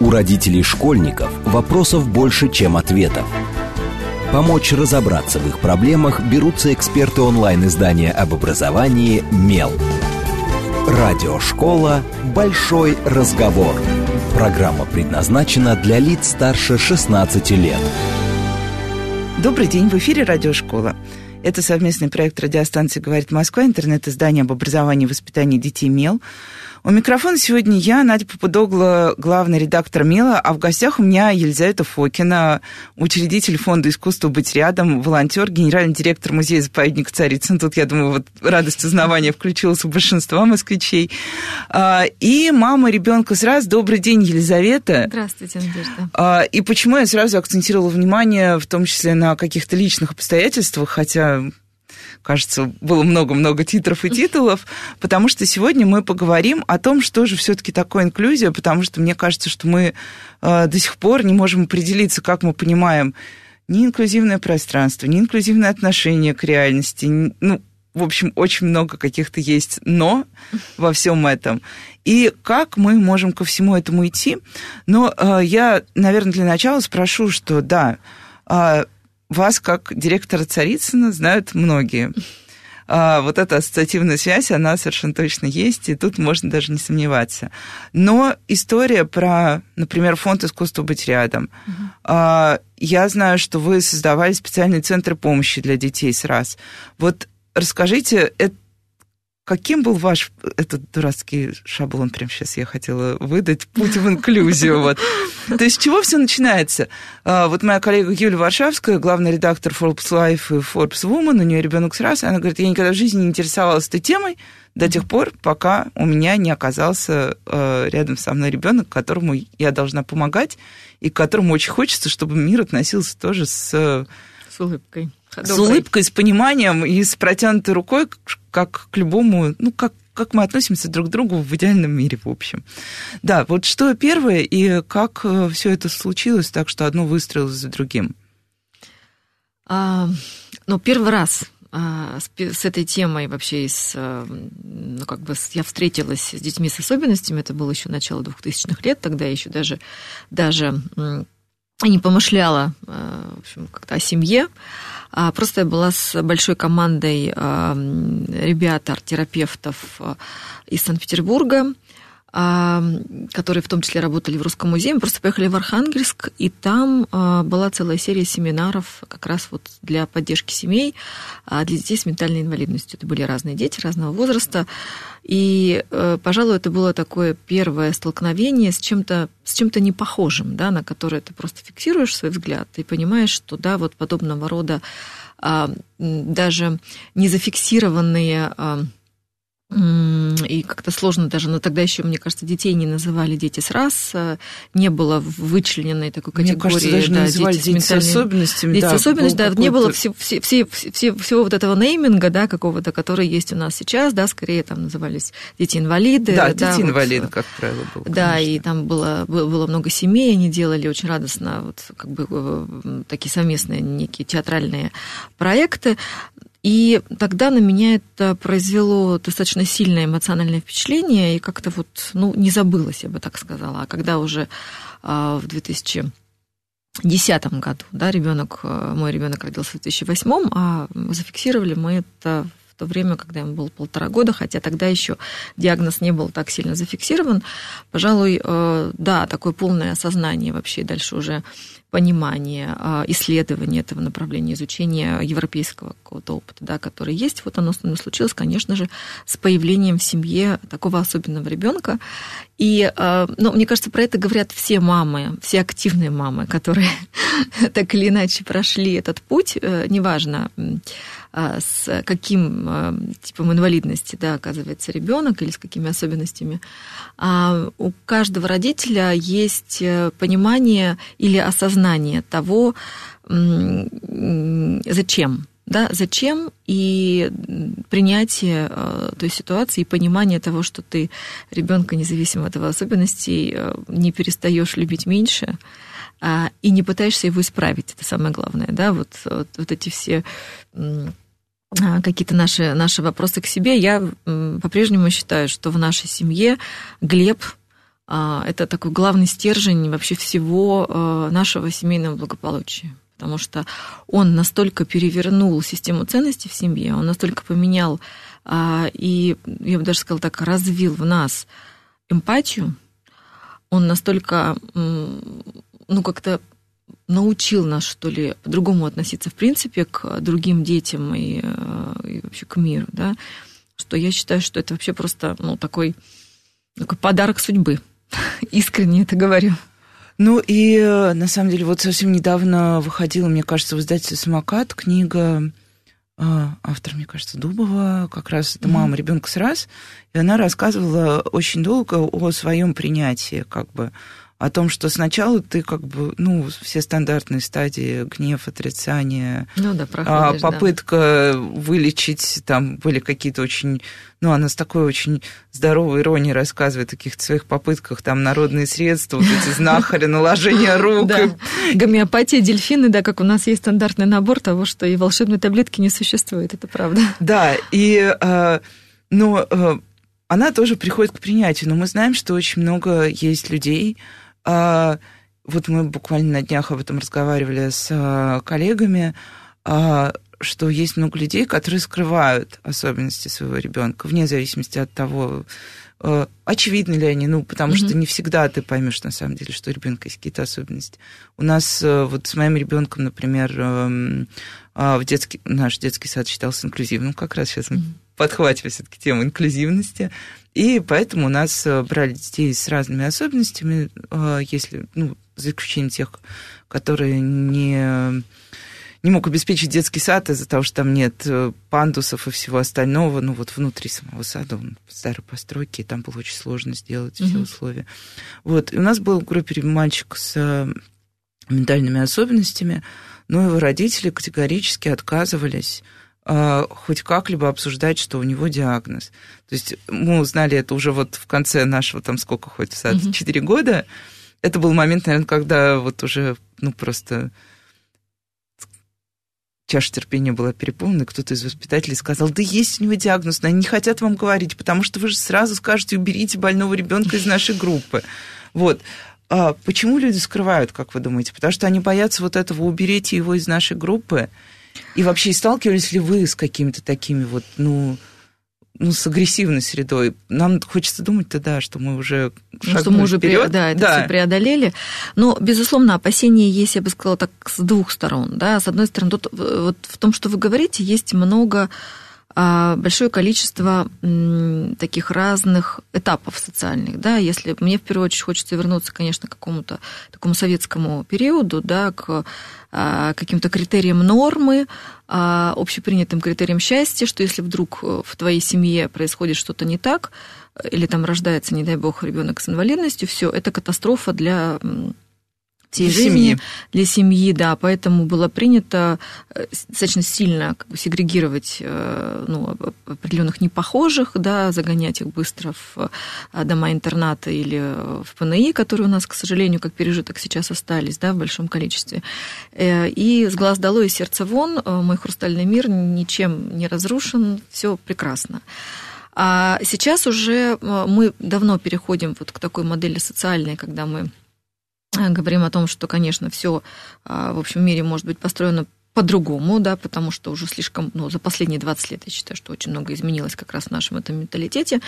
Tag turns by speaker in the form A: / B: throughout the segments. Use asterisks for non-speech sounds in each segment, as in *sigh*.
A: У родителей школьников вопросов больше, чем ответов. Помочь разобраться в их проблемах берутся эксперты онлайн-издания об образовании «Мел». Радиошкола «Большой разговор». Программа предназначена для лиц старше 16 лет.
B: Добрый день, в эфире Радиошкола. Это совместный проект радиостанции «Говорит Москва», интернет-издание об образовании и воспитании детей «Мел». У микрофона сегодня я, Надя Попудогла, главный редактор МИЛа, а в гостях у меня Елизавета Фокина, учредитель фонда искусства «Быть рядом», волонтер, генеральный директор музея-заповедника Царицын. Тут, я думаю, вот радость узнавания включилась у большинства москвичей. А, и мама ребенка сразу. Добрый день, Елизавета.
C: Здравствуйте, Надежда.
B: А, и почему я сразу акцентировала внимание, в том числе на каких-то личных обстоятельствах, хотя кажется, было много-много титров и титулов, потому что сегодня мы поговорим о том, что же все-таки такое инклюзия, потому что мне кажется, что мы э, до сих пор не можем определиться, как мы понимаем ни инклюзивное пространство, ни инклюзивное отношение к реальности, ну, в общем, очень много каких-то есть «но» во всем этом. И как мы можем ко всему этому идти? Но э, я, наверное, для начала спрошу, что да, э, вас, как директора Царицына, знают многие. А, вот эта ассоциативная связь, она совершенно точно есть, и тут можно даже не сомневаться. Но история про, например, фонд искусства быть рядом. А, я знаю, что вы создавали специальные центры помощи для детей с раз. Вот расскажите, это Каким был ваш этот дурацкий шаблон, прямо сейчас я хотела выдать, путь в инклюзию? Вот. То есть с чего все начинается? А, вот моя коллега Юлия Варшавская, главный редактор Forbes Life и Forbes Woman, у нее ребенок сразу, она говорит, я никогда в жизни не интересовалась этой темой до тех пор, пока у меня не оказался а, рядом со мной ребенок, которому я должна помогать, и которому очень хочется, чтобы мир относился тоже с...
C: С улыбкой.
B: С улыбкой, с пониманием и с протянутой рукой, как к любому, ну, как как мы относимся друг к другу в идеальном мире, в общем. Да, вот что первое и как э, все это случилось так, что одно выстроилось за другим?
C: А, ну, первый раз а, с, с этой темой вообще, с, э, ну, как бы я встретилась с детьми с особенностями, это было еще начало 2000-х лет, тогда еще даже, даже не помышляла, э, в общем, как-то о семье. А просто я была с большой командой ребят, арт-терапевтов э, из Санкт-Петербурга, которые в том числе работали в Русском музее. Мы просто поехали в Архангельск, и там а, была целая серия семинаров как раз вот для поддержки семей, а, для детей с ментальной инвалидностью. Это были разные дети разного возраста. И, э, пожалуй, это было такое первое столкновение с чем-то с чем-то непохожим, да, на которое ты просто фиксируешь свой взгляд и понимаешь, что да, вот подобного рода а, даже не зафиксированные и как-то сложно даже, но тогда еще, мне кажется, детей не называли дети с раз, э, не было вычлененной такой категории. Мне
B: кажется, даже да, называли дети, дети с особенностями.
C: Дети да, с особенностями, да, не было все, все, все, все, всего вот этого нейминга, да, какого-то, который есть у нас сейчас, да, скорее там назывались дети-инвалиды.
B: Да, да дети-инвалиды, вот, как правило, было.
C: Да, и там было, было много семей, они делали очень радостно вот как бы э, такие совместные некие театральные проекты. И тогда на меня это произвело достаточно сильное эмоциональное впечатление, и как-то вот, ну, не забылось, я бы так сказала. А когда уже а, в 2010 году, да, ребенок, э, мой ребенок родился в 2008, а зафиксировали мы это в то время, когда ему было полтора года, хотя тогда еще диагноз не был так сильно зафиксирован. Пожалуй, э, да, такое полное осознание вообще дальше уже понимание, а, исследование этого направления, изучение европейского какого-то опыта, да, который есть, вот оно случилось, конечно же, с появлением в семье такого особенного ребенка. И, ну, мне кажется, про это говорят все мамы, все активные мамы, которые *laughs* так или иначе прошли этот путь, э, неважно, с каким типом инвалидности, да, оказывается ребенок или с какими особенностями. У каждого родителя есть э, понимание или осознание того, зачем да, зачем и принятие э, той ситуации и понимание того, что ты ребенка, независимо от его особенностей, э, не перестаешь любить меньше а, и не пытаешься его исправить. Это самое главное, да, вот, вот, вот эти все а, какие-то наши, наши вопросы к себе. Я по-прежнему считаю, что в нашей семье Глеб а, это такой главный стержень вообще всего а, нашего семейного благополучия. Потому что он настолько перевернул систему ценностей в семье, он настолько поменял а, и, я бы даже сказала так, развил в нас эмпатию, он настолько, ну, как-то научил нас, что ли, по-другому относиться, в принципе, к другим детям и, и вообще к миру, да, что я считаю, что это вообще просто, ну, такой, такой подарок судьбы. *laughs* Искренне это говорю.
B: Ну и э, на самом деле вот совсем недавно выходила, мне кажется, в издательстве «Самокат» книга э, автор, мне кажется, Дубова, как раз это мама ребенка с раз, и она рассказывала очень долго о своем принятии, как бы о том, что сначала ты как бы, ну, все стандартные стадии, гнев, отрицание,
C: ну, да, проходишь,
B: попытка да. вылечить, там были какие-то очень, ну, она с такой очень здоровой иронией рассказывает о каких-то своих попытках, там, народные средства, вот эти знахари, наложение *laughs* рук.
C: Гомеопатия, дельфины, да, как у нас есть стандартный набор того, что и волшебной таблетки не существует, это правда.
B: Да, и, э, ну, э, она тоже приходит к принятию, но мы знаем, что очень много есть людей, а, вот мы буквально на днях об этом разговаривали с а, коллегами, а, что есть много людей, которые скрывают особенности своего ребенка, вне зависимости от того, очевидны ли они, ну, потому mm-hmm. что не всегда ты поймешь на самом деле, что у ребенка есть какие-то особенности. У нас вот с моим ребенком, например, эм, в детский, наш детский сад считался инклюзивным, как раз сейчас mm-hmm. Подхватили все-таки тему инклюзивности. И поэтому у нас э, брали детей с разными особенностями, э, если, ну, за исключением тех, которые не, не мог обеспечить детский сад из-за того, что там нет э, пандусов и всего остального, ну, вот внутри самого сада, он в старой постройке, и там было очень сложно сделать mm-hmm. все условия. Вот, и у нас был в группе мальчик с ментальными особенностями, но его родители категорически отказывались хоть как-либо обсуждать, что у него диагноз. То есть мы узнали это уже вот в конце нашего, там сколько хоть сад, mm-hmm. года. Это был момент, наверное, когда вот уже, ну, просто чаша терпения была переполнена, кто-то из воспитателей сказал, да есть у него диагноз, но они не хотят вам говорить, потому что вы же сразу скажете, уберите больного ребенка из нашей группы. Вот. А почему люди скрывают, как вы думаете? Потому что они боятся вот этого, уберите его из нашей группы, и вообще, сталкивались ли вы с какими-то такими вот, ну, ну, с агрессивной средой. Нам хочется думать-то, да, что мы уже
C: ну, что мы уже вперед. да, это да. все преодолели. Но, безусловно, опасения есть, я бы сказала, так с двух сторон. Да. С одной стороны, тут вот в том, что вы говорите, есть много большое количество таких разных этапов социальных, да, если мне в первую очередь хочется вернуться, конечно, к какому-то такому советскому периоду, да, к а, каким-то критериям нормы, а, общепринятым критериям счастья, что если вдруг э, в твоей семье происходит что-то не так, или там рождается, не дай бог, ребенок с инвалидностью, все, это катастрофа для для жизни семьи. для семьи, да, поэтому было принято э, достаточно сильно как бы, сегрегировать э, ну, определенных непохожих, да, загонять их быстро в э, дома-интерната или в ПНИ, которые у нас, к сожалению, как пережиток сейчас остались, да, в большом количестве. И с глаз долой и сердце вон, мой хрустальный мир ничем не разрушен, все прекрасно. А сейчас уже мы давно переходим вот к такой модели социальной, когда мы говорим о том, что, конечно, все а, в общем мире может быть построено по-другому, да, потому что уже слишком, ну, за последние 20 лет я считаю, что очень много изменилось как раз в нашем этом менталитете.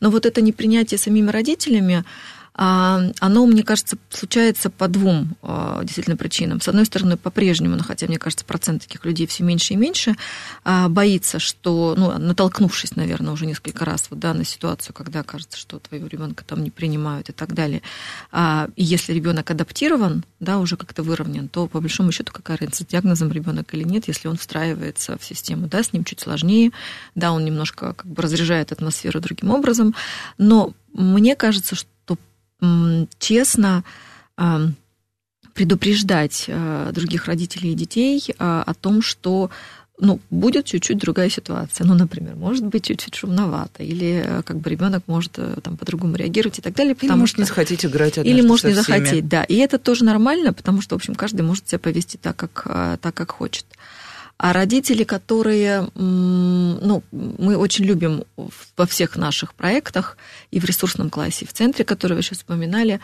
C: Но вот это непринятие самими родителями, оно, мне кажется, случается по двум а, действительно причинам. С одной стороны, по-прежнему, ну, хотя, мне кажется, процент таких людей все меньше и меньше, а, боится, что, ну, натолкнувшись, наверное, уже несколько раз вот, да, на ситуацию, когда кажется, что твоего ребенка там не принимают и так далее. И если ребенок адаптирован, да, уже как-то выровнен, то, по большому счету, какая разница, с диагнозом ребенок или нет, если он встраивается в систему, да, с ним чуть сложнее, да, он немножко как бы разряжает атмосферу другим образом, но мне кажется, что честно предупреждать э, других родителей и детей э, о том, что ну, будет чуть-чуть другая ситуация. Ну, например, может быть чуть-чуть шумновато, или э, как бы ребенок может там по-другому реагировать и так далее.
B: Потому или может что... не захотеть играть
C: Или может не захотеть, да. И это тоже нормально, потому что, в общем, каждый может себя повести так, как, так, как хочет. А родители, которые, ну, мы очень любим во всех наших проектах и в ресурсном классе, и в центре, который вы сейчас вспоминали,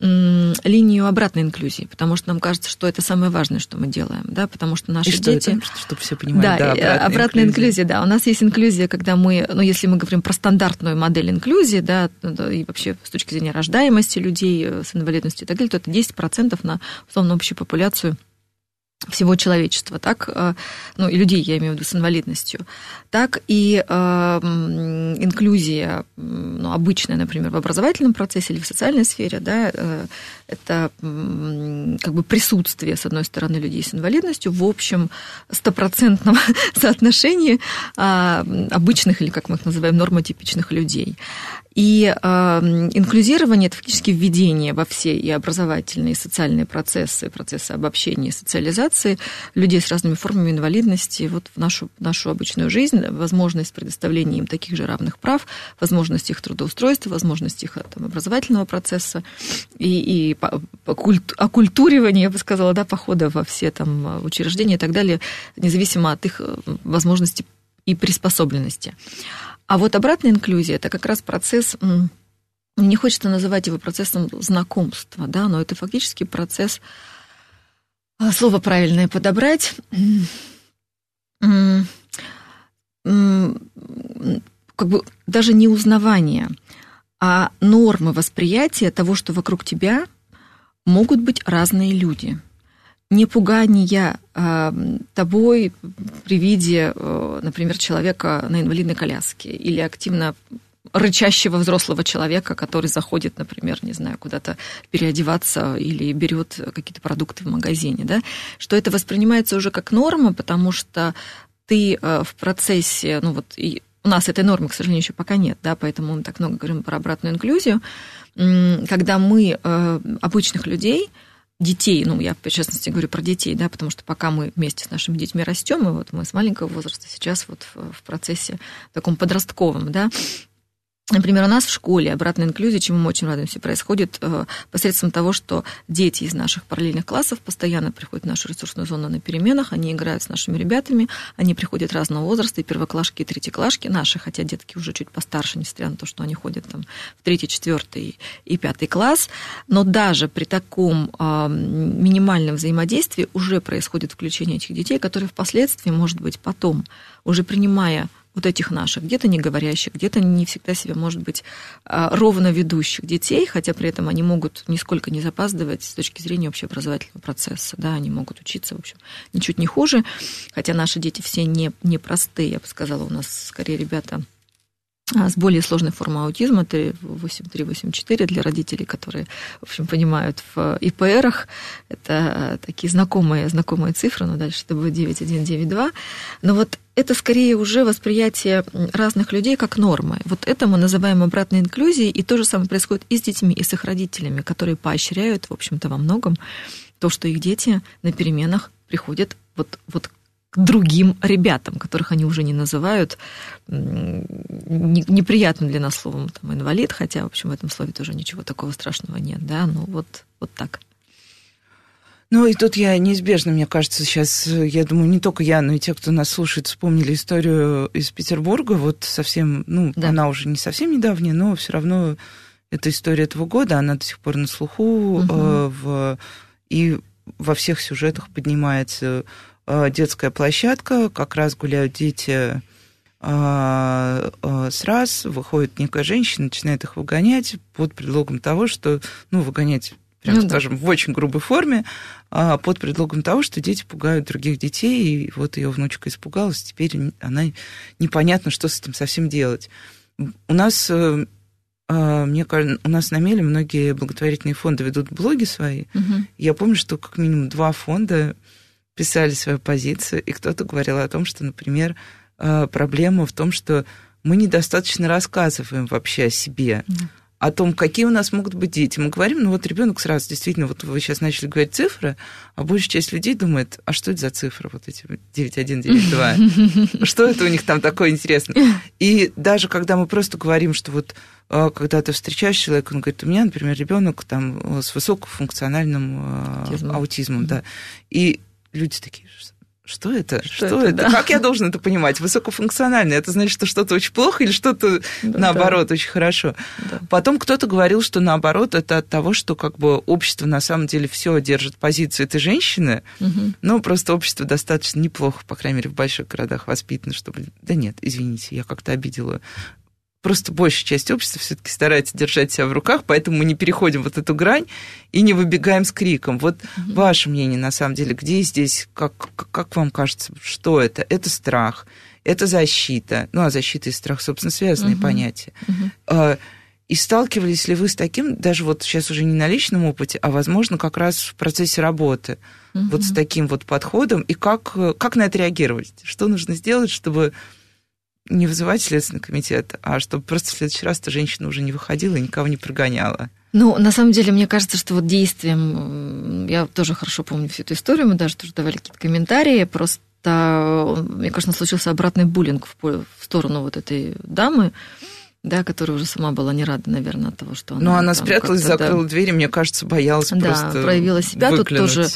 C: линию обратной инклюзии, потому что нам кажется, что это самое важное, что мы делаем, да, потому что наши
B: и что
C: дети...
B: Это? Чтобы все понимали,
C: да, да обратная, обратная инклюзия. инклюзия, да. У нас есть инклюзия, когда мы, ну, если мы говорим про стандартную модель инклюзии, да, и вообще с точки зрения рождаемости людей э, с инвалидностью и так далее, то это 10% на, условно, общую популяцию всего человечества, так, э, ну, и людей, я имею в виду, с инвалидностью, так и э, инклюзия, ну, обычная, например, в образовательном процессе или в социальной сфере, да, э, это как бы присутствие, с одной стороны, людей с инвалидностью в общем стопроцентном *laughs* соотношении э, обычных, или, как мы их называем, нормотипичных людей. И э, инклюзирование – это фактически введение во все и образовательные, и социальные процессы, процессы обобщения и социализации людей с разными формами инвалидности вот в нашу, нашу обычную жизнь, возможность предоставления им таких же равных прав, возможность их трудоустройства, возможность их там, образовательного процесса и, и окультуривания, я бы сказала, да, похода во все там учреждения и так далее, независимо от их э, возможностей и приспособленности. А вот обратная инклюзия – это как раз процесс, не хочется называть его процессом знакомства, да, но это фактически процесс, а, слово правильное подобрать, как бы даже не узнавание, а нормы восприятия того, что вокруг тебя могут быть разные люди – не пугания а, тобой при виде, э, например, человека на инвалидной коляске или активно рычащего взрослого человека, который заходит, например, не знаю, куда-то переодеваться или берет какие-то продукты в магазине, да, что это воспринимается уже как норма, потому что ты э, в процессе, ну вот и у нас этой нормы, к сожалению, еще пока нет, да, поэтому мы так много говорим про обратную инклюзию, когда мы э, обычных людей детей, ну, я в частности говорю про детей, да, потому что пока мы вместе с нашими детьми растем, и вот мы с маленького возраста сейчас вот в, процессе таком подростковом, да, Например, у нас в школе обратная инклюзия, чему мы очень радуемся, происходит э, посредством того, что дети из наших параллельных классов постоянно приходят в нашу ресурсную зону на переменах, они играют с нашими ребятами, они приходят разного возраста, и первоклашки, и третьеклашки наши, хотя детки уже чуть постарше, несмотря на то, что они ходят там в третий, четвертый и пятый класс, но даже при таком э, минимальном взаимодействии уже происходит включение этих детей, которые впоследствии, может быть, потом, уже принимая вот этих наших, где-то не говорящих, где-то не всегда себя, может быть, а, ровно ведущих детей, хотя при этом они могут нисколько не запаздывать с точки зрения общеобразовательного процесса, да, они могут учиться, в общем, ничуть не хуже, хотя наши дети все не, не простые, я бы сказала, у нас скорее ребята с более сложной формой аутизма, 8.3-8.4 для родителей, которые, в общем, понимают в ИПРах. Это такие знакомые, знакомые цифры, но дальше это будет 9.1, 9.2. Но вот это скорее уже восприятие разных людей как нормы. Вот это мы называем обратной инклюзией, и то же самое происходит и с детьми, и с их родителями, которые поощряют, в общем-то, во многом то, что их дети на переменах приходят вот, вот к другим ребятам, которых они уже не называют неприятным для нас словом там, инвалид, хотя, в общем, в этом слове тоже ничего такого страшного нет, да, ну вот, вот так.
B: Ну и тут я неизбежно, мне кажется, сейчас, я думаю, не только я, но и те, кто нас слушает, вспомнили историю из Петербурга, вот совсем, ну, да. она уже не совсем недавняя, но все равно эта история этого года, она до сих пор на слуху, угу. э, в, и во всех сюжетах поднимается детская площадка, как раз гуляют дети э, э, с раз, выходит некая женщина, начинает их выгонять под предлогом того, что, ну, выгонять прямо ну, скажем, да. в очень грубой форме, под предлогом того, что дети пугают других детей, и вот ее внучка испугалась, теперь она непонятно, что с этим совсем делать. У нас, мне кажется, у нас на Меле многие благотворительные фонды ведут блоги свои. Угу. Я помню, что как минимум два фонда писали свою позицию, и кто-то говорил о том, что, например, э, проблема в том, что мы недостаточно рассказываем вообще о себе, о том, какие у нас могут быть дети. Мы говорим, ну вот ребенок сразу, действительно, вот вы сейчас начали говорить цифры, а большая часть людей думает, а что это за цифры, вот эти 9192? *laughs* Что это у них там такое интересное? И даже когда мы просто говорим, что вот э, когда ты встречаешь человека, он говорит, у меня, например, ребенок там с высокофункциональным э, аутизмом, да, и люди такие, что это? Что, что это? это? Да. Как я должен это понимать? Высокофункционально. Это значит, что что-то очень плохо или что-то да, наоборот да. очень хорошо. Да. Потом кто-то говорил, что наоборот это от того, что как бы общество на самом деле все держит позицию этой женщины, угу. но просто общество достаточно неплохо, по крайней мере, в больших городах воспитано, чтобы... Да нет, извините, я как-то обидела просто большая часть общества все-таки старается держать себя в руках, поэтому мы не переходим вот эту грань и не выбегаем с криком. Вот mm ваше мнение, на самом деле, где здесь, как, как вам кажется, что это? Это страх, это защита. Ну, а защита и страх, собственно, связанные mm понятия. mm И сталкивались ли вы с таким, даже вот сейчас уже не на личном опыте, а, возможно, как раз в процессе работы, угу. вот с таким вот подходом, и как, как на это реагировать? Что нужно сделать, чтобы не вызывать Следственный комитет, а чтобы просто в следующий раз эта женщина уже не выходила и никого не прогоняла.
C: Ну, на самом деле, мне кажется, что вот действием, я тоже хорошо помню всю эту историю, мы даже тоже давали какие-то комментарии, просто мне кажется, случился обратный буллинг в сторону вот этой дамы, да, которая уже сама была не рада, наверное, от того, что она...
B: Ну, она спряталась, закрыла да, двери, мне кажется, боялась да, просто
C: проявила себя. Выклинуть. Тут тоже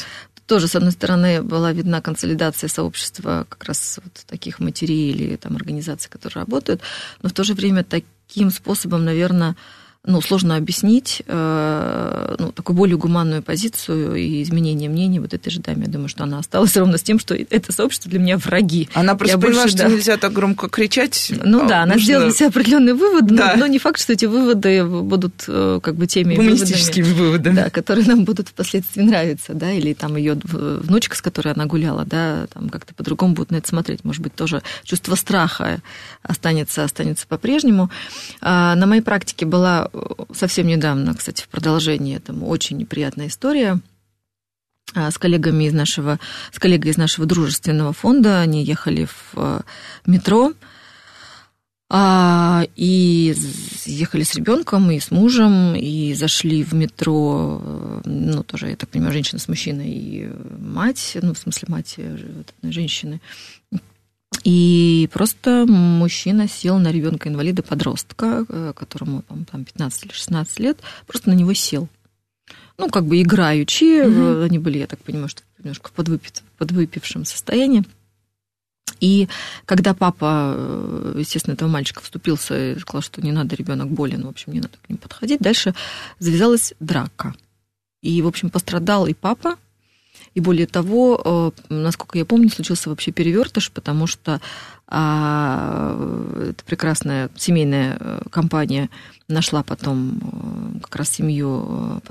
C: тоже, с одной стороны, была видна консолидация сообщества как раз вот таких матерей или там организаций, которые работают, но в то же время таким способом, наверное, ну, сложно объяснить э, ну, такую более гуманную позицию и изменение мнений вот этой же даме. Я думаю, что она осталась ровно с тем, что это сообщество для меня враги.
B: Она просто Я поняла, больше, что да. нельзя так громко кричать.
C: Ну а да, она нужно... сделала для себя определенные выводы, да. но, но не факт, что эти выводы будут э, как бы теми
B: Гуманистическими выводами, выводами.
C: Да, которые нам будут впоследствии нравиться, да, или там ее внучка, с которой она гуляла, да, там как-то по-другому будут на это смотреть. Может быть, тоже чувство страха останется, останется по-прежнему. А, на моей практике была совсем недавно, кстати, в продолжении этому очень неприятная история а, с коллегами из нашего, с коллегой из нашего дружественного фонда. Они ехали в э, метро а, и ехали с ребенком и с мужем, и зашли в метро, э, ну, тоже, я так понимаю, женщина с мужчиной и мать, ну, в смысле, мать э, женщины. И просто мужчина сел на ребенка инвалида подростка, э, которому там 15 или 16 лет, просто на него сел. Ну, как бы играючи, mm-hmm. они были, я так понимаю, что немножко в подвыпит, подвыпившем состоянии. И когда папа, э, естественно, этого мальчика вступился и сказал, что не надо, ребенок болен, в общем, не надо к нему подходить, дальше завязалась драка. И, в общем, пострадал и папа, и более того, э, насколько я помню, случился вообще перевертыш, потому что а, эта прекрасная семейная э, компания нашла потом э, как раз семью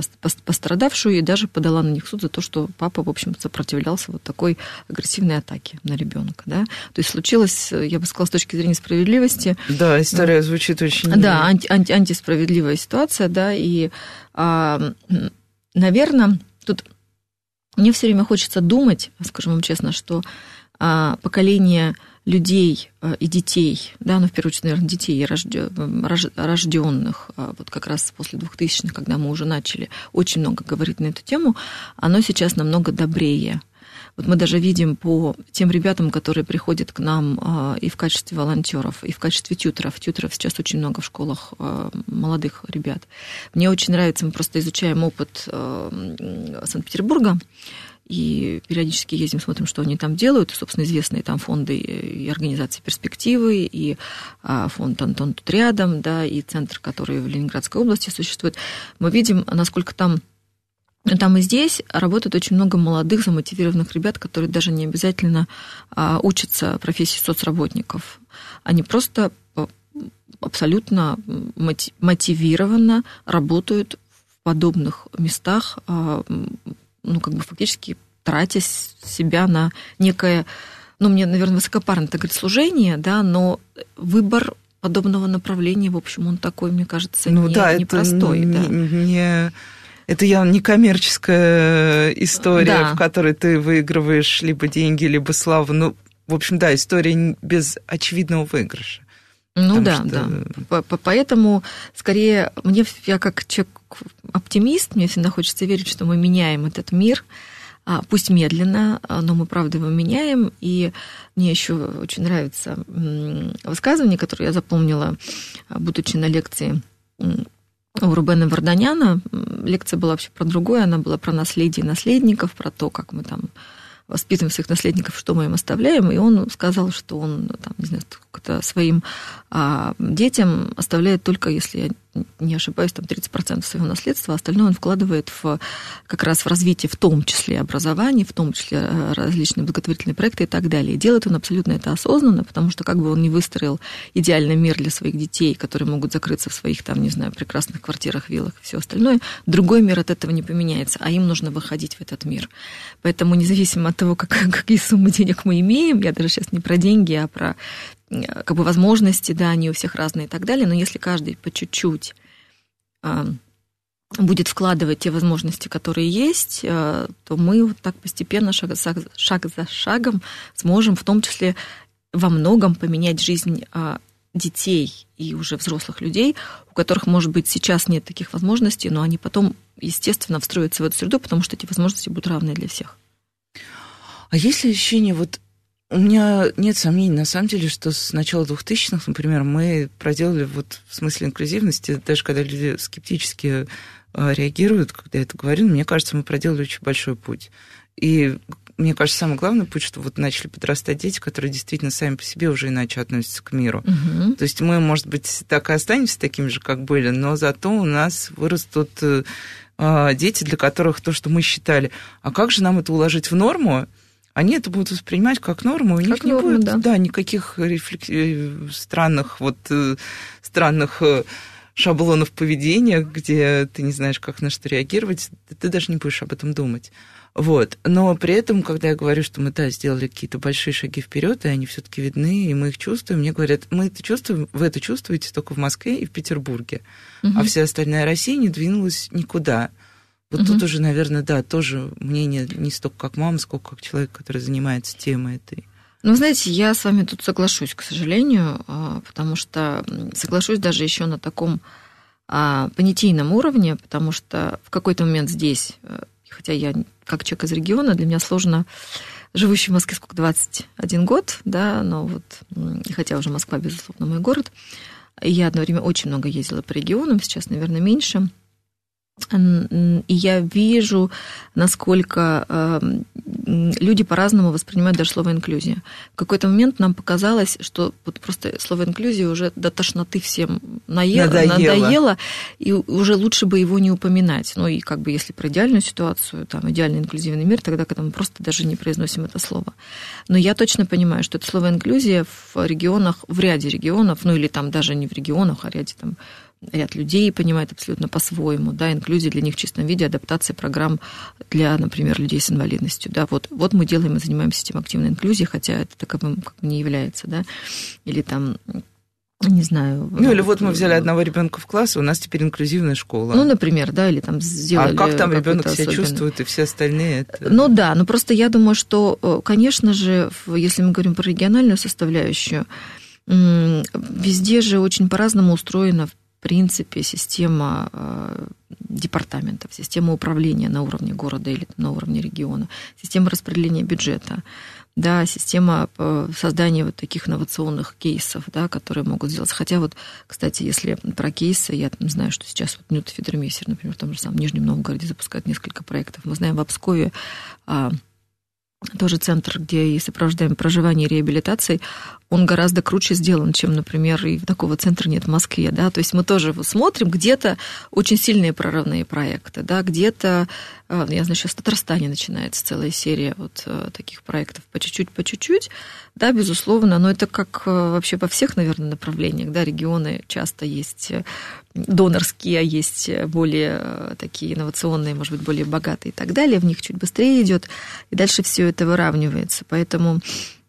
C: пострадавшую и даже подала на них суд за то, что папа, в общем, сопротивлялся вот такой агрессивной атаке на ребенка. Да? То есть случилось, я бы сказала, с точки зрения справедливости.
B: Да, история звучит очень...
C: Да, анти, анти, антисправедливая ситуация, да, и, а, наверное, тут мне все время хочется думать, скажем вам честно, что а, поколение людей а, и детей, да, ну, в первую очередь, наверное, детей рожденных, а, вот как раз после 2000-х, когда мы уже начали очень много говорить на эту тему, оно сейчас намного добрее. Вот мы даже видим по тем ребятам, которые приходят к нам а, и в качестве волонтеров, и в качестве тьютеров. Тьютеров сейчас очень много в школах а, молодых ребят. Мне очень нравится, мы просто изучаем опыт а, Санкт-Петербурга, и периодически ездим, смотрим, что они там делают. Собственно, известные там фонды и организации «Перспективы», и фонд «Антон тут рядом», да, и центр, который в Ленинградской области существует. Мы видим, насколько там там и здесь работает очень много молодых, замотивированных ребят, которые даже не обязательно а, учатся профессии соцработников. Они просто а, абсолютно мотивированно работают в подобных местах, а, ну, как бы фактически тратя себя на некое, ну, мне, наверное, высокопарно это говорит, служение, да, но выбор подобного направления, в общем, он такой, мне кажется, ну, не, да, непростой.
B: Это да. не это явно не коммерческая история, да. в которой ты выигрываешь либо деньги, либо славу. Ну, в общем, да, история без очевидного выигрыша.
C: Ну да, что... да. Поэтому, скорее, мне я как человек оптимист, мне всегда хочется верить, что мы меняем этот мир, а, пусть медленно, но мы правда его меняем. И мне еще очень нравится высказывание, которое я запомнила, будучи на лекции у Рубена Варданяна. Лекция была вообще про другое, она была про наследие наследников, про то, как мы там воспитываем своих наследников, что мы им оставляем, и он сказал, что он, там, не знаю, своим а, детям оставляет только, если не ошибаюсь, там 30% своего наследства, а остальное он вкладывает в, как раз в развитие, в том числе образования, в том числе э, различные благотворительные проекты и так далее. Делает он абсолютно это осознанно, потому что как бы он не выстроил идеальный мир для своих детей, которые могут закрыться в своих, там, не знаю, прекрасных квартирах, виллах и все остальное, другой мир от этого не поменяется, а им нужно выходить в этот мир. Поэтому независимо от того, как, *laughs* какие суммы денег мы имеем, я даже сейчас не про деньги, а про как бы возможности, да, они у всех разные и так далее, но если каждый по чуть-чуть э, будет вкладывать те возможности, которые есть, э, то мы вот так постепенно, шаг, шаг за шагом, сможем в том числе во многом поменять жизнь детей и уже взрослых людей, у которых, может быть, сейчас нет таких возможностей, но они потом, естественно, встроятся в эту среду, потому что эти возможности будут равны для всех.
B: А есть ли ощущение вот у меня нет сомнений, на самом деле, что с начала 2000-х, например, мы проделали вот в смысле инклюзивности, даже когда люди скептически а, реагируют, когда я это говорю, мне кажется, мы проделали очень большой путь. И мне кажется, самый главный путь, что вот начали подрастать дети, которые действительно сами по себе уже иначе относятся к миру. Угу. То есть мы, может быть, так и останемся такими же, как были, но зато у нас вырастут э, а, дети, для которых то, что мы считали, а как же нам это уложить в норму, они это будут воспринимать как норму, у них не будет да. Да, никаких рефлекс... Э, странных вот э, странных э, шаблонов поведения, где ты не знаешь, как на что реагировать, ты даже не будешь об этом думать. Вот. Но при этом, когда я говорю, что мы, да, сделали какие-то большие шаги вперед, и они все-таки видны, и мы их чувствуем, мне говорят, мы это чувствуем, вы это чувствуете только в Москве и в Петербурге, угу. а вся остальная Россия не двинулась никуда. Вот угу. тут уже, наверное, да, тоже мнение не столько как мама, сколько как человек, который занимается темой этой.
C: Ну, знаете, я с вами тут соглашусь, к сожалению, а, потому что соглашусь даже еще на таком а, понятийном уровне, потому что в какой-то момент здесь, э, хотя я как человек из региона, для меня сложно, живущий в Москве сколько, 21 год, да, но вот, хотя уже Москва, безусловно, мой город, я одно время очень много ездила по регионам, сейчас, наверное, меньше – и я вижу, насколько эм, люди по-разному воспринимают даже слово инклюзия. В какой-то момент нам показалось, что вот просто слово инклюзия уже до тошноты всем наело, надоело. надоело, и уже лучше бы его не упоминать. Ну и как бы если про идеальную ситуацию, там идеальный инклюзивный мир, тогда когда мы просто даже не произносим это слово. Но я точно понимаю, что это слово инклюзия в регионах, в ряде регионов, ну или там даже не в регионах, а в ряде там ряд людей понимает абсолютно по-своему, да, инклюзия для них в чистом виде, адаптация программ для, например, людей с инвалидностью, да, вот, вот мы делаем и занимаемся этим активной инклюзией, хотя это таковым как бы не является, да, или там не знаю.
B: Ну, или вот мы взяли одного ребенка в класс, и у нас теперь инклюзивная школа.
C: Ну, например, да, или там сделали...
B: А как там ребенок себя чувствует, и все остальные? Это...
C: Ну да, ну просто я думаю, что, э, конечно же, если мы говорим про региональную составляющую, везде же очень по-разному устроена, принципе система э, департаментов, система управления на уровне города или на уровне региона, система распределения бюджета, да, система э, создания вот таких инновационных кейсов, да, которые могут сделать. Хотя вот, кстати, если про кейсы, я там знаю, что сейчас вот Ньют Федермейсер, например, в том же самом Нижнем Новгороде запускает несколько проектов. Мы знаем в Обскове а, тоже центр, где и сопровождаем проживание и реабилитации, он гораздо круче сделан, чем, например, и такого центра нет в Москве, да, то есть мы тоже смотрим, где-то очень сильные прорывные проекты, да, где-то, э, я знаю, сейчас в Татарстане начинается целая серия вот э, таких проектов по чуть-чуть, по чуть-чуть, да, безусловно, но это как э, вообще во всех, наверное, направлениях, да, регионы часто есть донорские, а есть более такие инновационные, может быть, более богатые и так далее, в них чуть быстрее идет, и дальше все это выравнивается, поэтому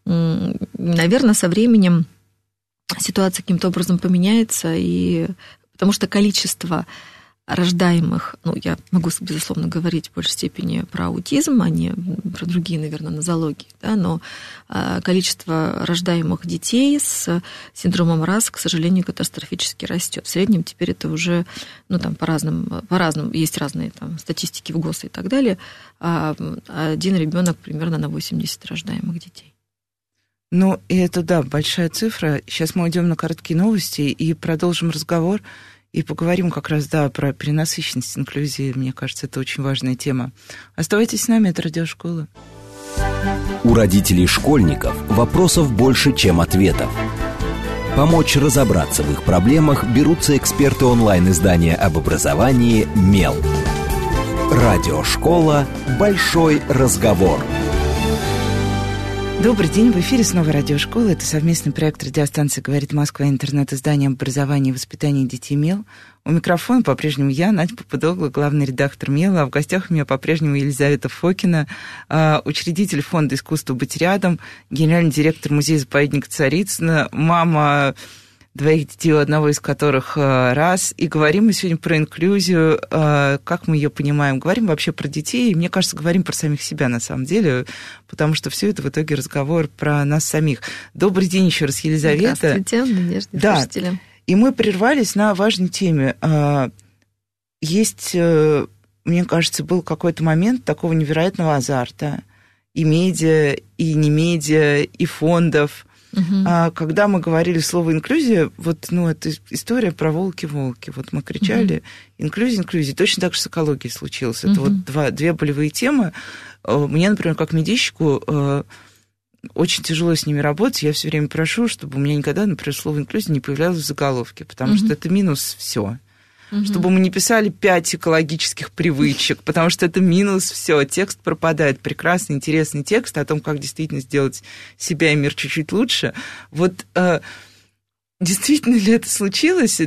C: наверное, со временем ситуация каким-то образом поменяется, и потому что количество рождаемых, ну, я могу, безусловно, говорить в большей степени про аутизм, а не про другие, наверное, нозологии, да, но а, количество рождаемых детей с синдромом РАС, к сожалению, катастрофически растет. В среднем теперь это уже, ну, там, по-разному, по-разному, есть разные там статистики в ГОС и так далее, а один ребенок примерно на 80 рождаемых детей.
B: Ну, и это, да, большая цифра. Сейчас мы уйдем на короткие новости и продолжим разговор. И поговорим как раз, да, про перенасыщенность инклюзии. Мне кажется, это очень важная тема. Оставайтесь с нами, это Радиошкола.
A: У родителей школьников вопросов больше, чем ответов. Помочь разобраться в их проблемах берутся эксперты онлайн-издания об образовании «Мел». Радиошкола «Большой разговор».
B: Добрый день, в эфире снова радиошкола. Это совместный проект радиостанции «Говорит Москва» интернет-издание об образовании и воспитании детей МЕЛ. У микрофона по-прежнему я, Надя Попудогла, главный редактор МЕЛа, а в гостях у меня по-прежнему Елизавета Фокина, а, учредитель фонда искусства «Быть рядом», генеральный директор музея-заповедника Царицына, мама двоих детей, у одного из которых э, раз. И говорим мы сегодня про инклюзию, э, как мы ее понимаем. Говорим вообще про детей, и, мне кажется, говорим про самих себя на самом деле, потому что все это в итоге разговор про нас самих. Добрый день еще раз, Елизавета.
C: Здравствуйте, Надежда, да. слушатели.
B: И мы прервались на важной теме. Э, есть, мне кажется, был какой-то момент такого невероятного азарта и медиа, и не медиа, и фондов – Угу. А когда мы говорили слово инклюзия, вот, ну, это история про волки-волки. Вот мы кричали угу. инклюзия, инклюзия. Точно так же с экологией случилось. Это угу. вот два, две болевые темы. Э, мне, например, как медийщику, э, очень тяжело с ними работать. Я все время прошу, чтобы у меня никогда, например, слово инклюзия не появлялось в заголовке, потому угу. что это минус все угу. чтобы мы не писали пять экологических привычек, потому что это минус все, текст пропадает. Прекрасный, интересный текст о том, как действительно сделать себя и мир чуть-чуть лучше. Вот э, действительно ли это случилось?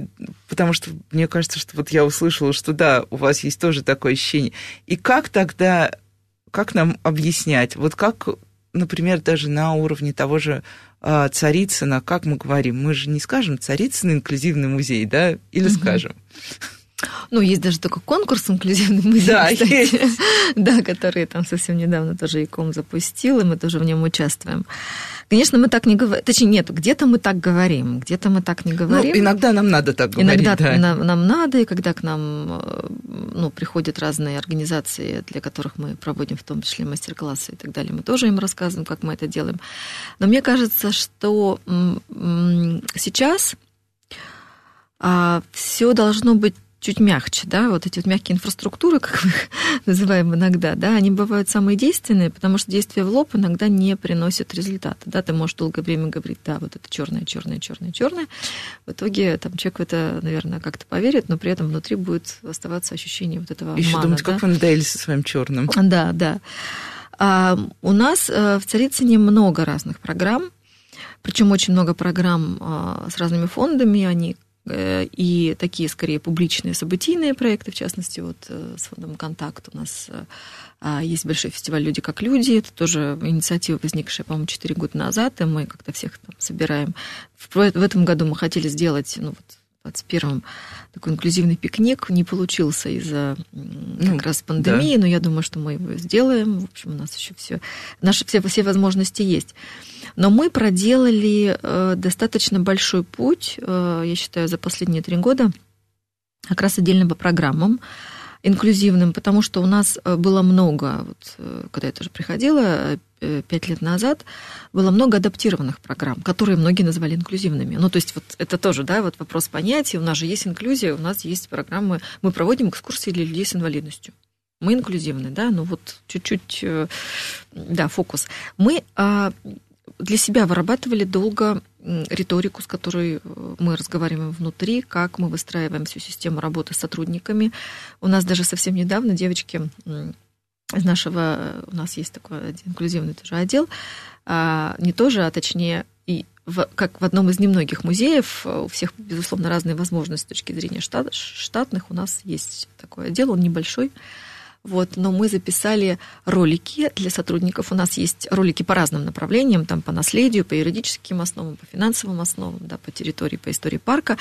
B: Потому что мне кажется, что вот я услышала, что да, у вас есть тоже такое ощущение. И как тогда, как нам объяснять? Вот как, например, даже на уровне того же Царицына, как мы говорим, мы же не скажем Царицын инклюзивный музей, да, или угу. скажем?
C: Ну, есть даже только конкурс «Инклюзивный музей», да, кстати, есть. *laughs* да, который там совсем недавно тоже ИКОМ запустил, и мы тоже в нем участвуем. Конечно, мы так не говорим, точнее, нет, где-то мы так говорим, где-то мы так не говорим.
B: Ну, иногда нам надо так говорить,
C: Иногда
B: да.
C: нам, нам надо, и когда к нам э, ну, приходят разные организации, для которых мы проводим в том числе мастер-классы и так далее, мы тоже им рассказываем, как мы это делаем. Но мне кажется, что сейчас а, все должно быть чуть мягче, да, вот эти вот мягкие инфраструктуры, *laughs* как мы их называем иногда, да, они бывают самые действенные, потому что действие в лоб иногда не приносит результата, да, ты можешь долгое время говорить, да, вот это черное, черное, черное, черное, в итоге там человек в это, наверное, как-то поверит, но при этом внутри будет оставаться ощущение вот этого
B: Еще
C: обмана,
B: думать,
C: да?
B: как вы надоели со своим черным.
C: Да, да. А у нас э, в Царицыне много разных программ, причем очень много программ а, с разными фондами, они и такие, скорее, публичные событийные проекты, в частности, вот э, с фондом «Контакт» у нас э, а, есть большой фестиваль «Люди как люди». Это тоже инициатива, возникшая, по-моему, 4 года назад, и мы как-то всех там собираем. В этом году мы хотели сделать, ну, вот, 21-м такой инклюзивный пикник не получился из-за ну, как раз пандемии, да. но я думаю, что мы его сделаем. В общем, у нас еще все, наши все, все возможности есть. Но мы проделали э, достаточно большой путь, э, я считаю, за последние три года, как раз отдельно по программам инклюзивным, потому что у нас э, было много, вот, когда я тоже приходила пять лет назад, было много адаптированных программ, которые многие называли инклюзивными. Ну, то есть вот это тоже, да, вот вопрос понятия. У нас же есть инклюзия, у нас есть программы, мы проводим экскурсии для людей с инвалидностью. Мы инклюзивны, да, ну вот чуть-чуть, да, фокус. Мы а, для себя вырабатывали долго риторику, с которой э, мы разговариваем внутри, как мы выстраиваем всю систему работы с сотрудниками. У нас даже совсем недавно девочки из нашего, э, у нас есть такой инклюзивный тоже отдел, а, не тоже, а точнее и в, как в одном из немногих музеев, э, у всех, безусловно, разные возможности с точки зрения штат, штатных, у нас есть такой отдел, он небольшой, вот, но мы записали ролики для сотрудников. У нас есть ролики по разным направлениям, там по наследию, по юридическим основам, по финансовым основам, да, по территории, по истории парка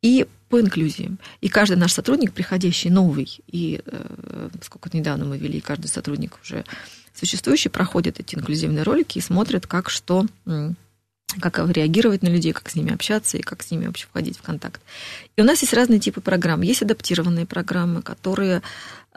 C: и по инклюзии. И каждый наш сотрудник, приходящий новый, и э, сколько недавно мы вели, каждый сотрудник уже существующий, проходит эти инклюзивные ролики и смотрит, как что как реагировать на людей, как с ними общаться и как с ними вообще входить в контакт. И у нас есть разные типы программ. Есть адаптированные программы, которые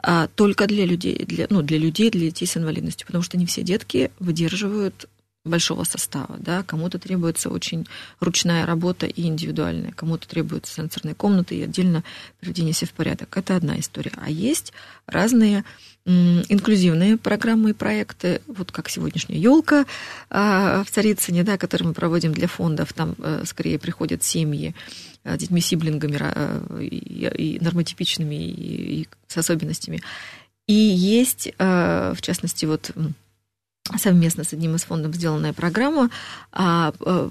C: а, только для людей, для, ну, для людей, для детей с инвалидностью, потому что не все детки выдерживают большого состава, да, кому-то требуется очень ручная работа и индивидуальная, кому-то требуются сенсорные комнаты и отдельно приведение себя в порядок. Это одна история. А есть разные инклюзивные программы и проекты, вот как сегодняшняя елка а, в Царицыне, да, которые мы проводим для фондов, там э, скорее приходят семьи с детьми-сиблингами э, и нормотипичными, и с особенностями. И есть, э, в частности, вот совместно с одним из фондов сделанная программа, а, э,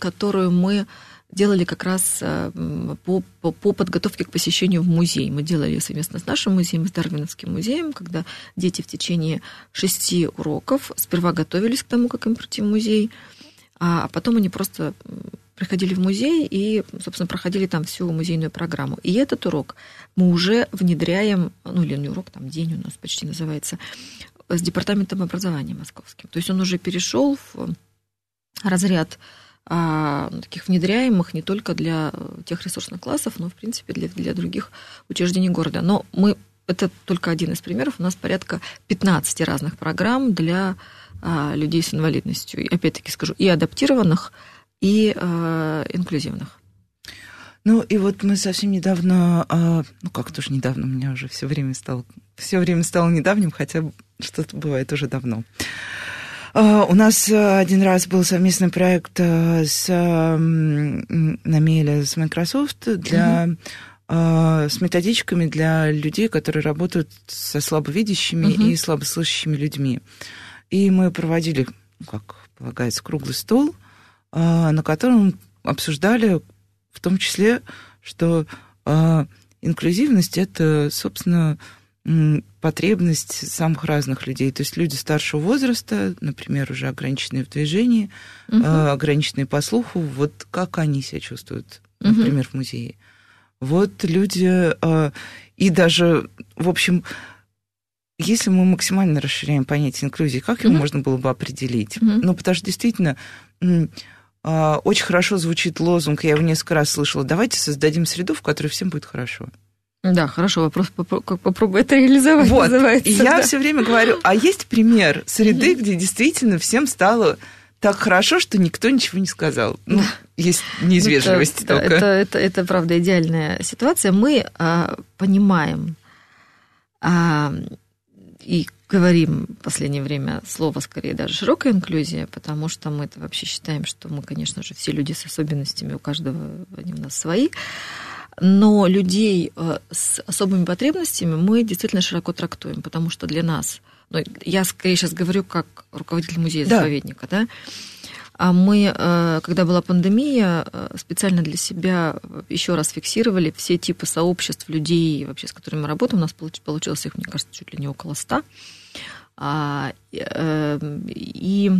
C: которую мы делали как раз э, по, по, по подготовке к посещению в музей. Мы делали совместно с нашим музеем, с Дарвиновским музеем, когда дети в течение шести уроков сперва готовились к тому, как им прийти в музей, а потом они просто приходили в музей и, собственно, проходили там всю музейную программу. И этот урок мы уже внедряем, ну или не урок, там день у нас почти называется, с департаментом образования московским. То есть он уже перешел в разряд а, таких внедряемых не только для тех ресурсных классов, но, в принципе, для, для других учреждений города. Но мы это только один из примеров. У нас порядка 15 разных программ для а, людей с инвалидностью. И, опять-таки скажу, и адаптированных, и а, инклюзивных.
B: Ну и вот мы совсем недавно, а, ну как тоже недавно, у меня уже все время стало, все время стало недавним, хотя что-то бывает уже давно. А, у нас один раз был совместный проект а, с Намеля с Microsoft для угу. с методичками для людей, которые работают со слабовидящими угу. и слабослышащими людьми. И мы проводили, ну, как полагается, круглый стол, на котором обсуждали в том числе, что э, инклюзивность это, собственно, потребность самых разных людей. То есть люди старшего возраста, например, уже ограниченные в движении, угу. ограниченные по слуху, вот как они себя чувствуют, например, угу. в музее. Вот люди, э, и даже, в общем, если мы максимально расширяем понятие инклюзии, как его угу. можно было бы определить? Угу. Ну, потому что действительно а, очень хорошо звучит лозунг, я его несколько раз слышала, давайте создадим среду, в которой всем будет хорошо.
C: Да, хорошо, вопрос попробуй это реализовать
B: вот. называется. И я да. все время говорю, а есть пример среды, где действительно всем стало так хорошо, что никто ничего не сказал. Ну, есть не из вежливости
C: это,
B: только.
C: Это, это, это, правда, идеальная ситуация. Мы а, понимаем а, и говорим в последнее время слово скорее даже широкая инклюзия, потому что мы это вообще считаем, что мы, конечно же, все люди с особенностями, у каждого они у нас свои. Но людей э, с особыми потребностями мы действительно широко трактуем, потому что для нас, ну, я скорее сейчас говорю как руководитель музея-заповедника, да, да а мы, э, когда была пандемия, э, специально для себя еще раз фиксировали все типы сообществ людей, вообще, с которыми мы работаем. У нас получилось их, мне кажется, чуть ли не около ста. А, эм, и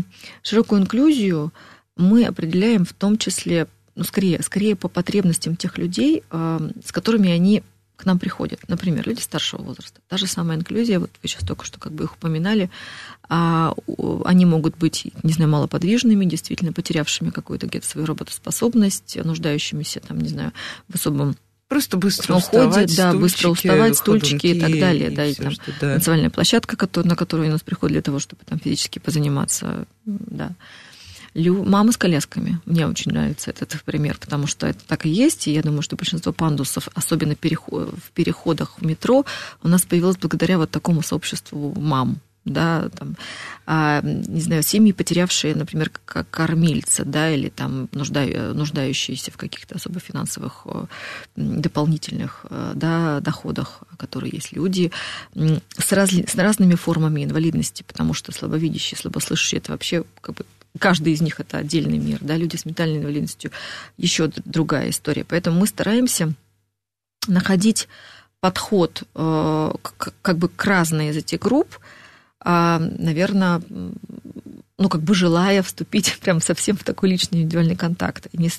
C: широкую инклюзию мы определяем в том числе, ну, скорее, скорее по потребностям тех людей, эм, с которыми они к нам приходят. Например, люди старшего возраста. Та же самая инклюзия, вот вы сейчас только что как бы их упоминали, а они могут быть, не знаю, малоподвижными, действительно потерявшими какую-то где-то свою работоспособность, нуждающимися, там, не знаю, в особом
B: Просто быстро уходе, уставать,
C: да, стульчики, быстро уставать, стульчики и так далее, и да, и там что, да. танцевальная площадка, на которую у нас приходят для того, чтобы там физически позаниматься, да. Лю... Мамы с колясками. Мне очень нравится этот пример, потому что это так и есть. И я думаю, что большинство пандусов, особенно в переходах в метро, у нас появилось благодаря вот такому сообществу мам да, там, а, не знаю, семьи, потерявшие, например, как кормильца, да, или там нужда, нуждающиеся в каких-то особо финансовых дополнительных да, доходах, которые есть люди с, раз, с разными формами инвалидности, потому что слабовидящие, слабослышащие, это вообще как бы каждый из них это отдельный мир, да, люди с ментальной инвалидностью еще другая история. Поэтому мы стараемся находить подход э, как бы к разной из этих групп, а, наверное, ну, как бы желая вступить *laughs* прям совсем в такой личный индивидуальный контакт. И не,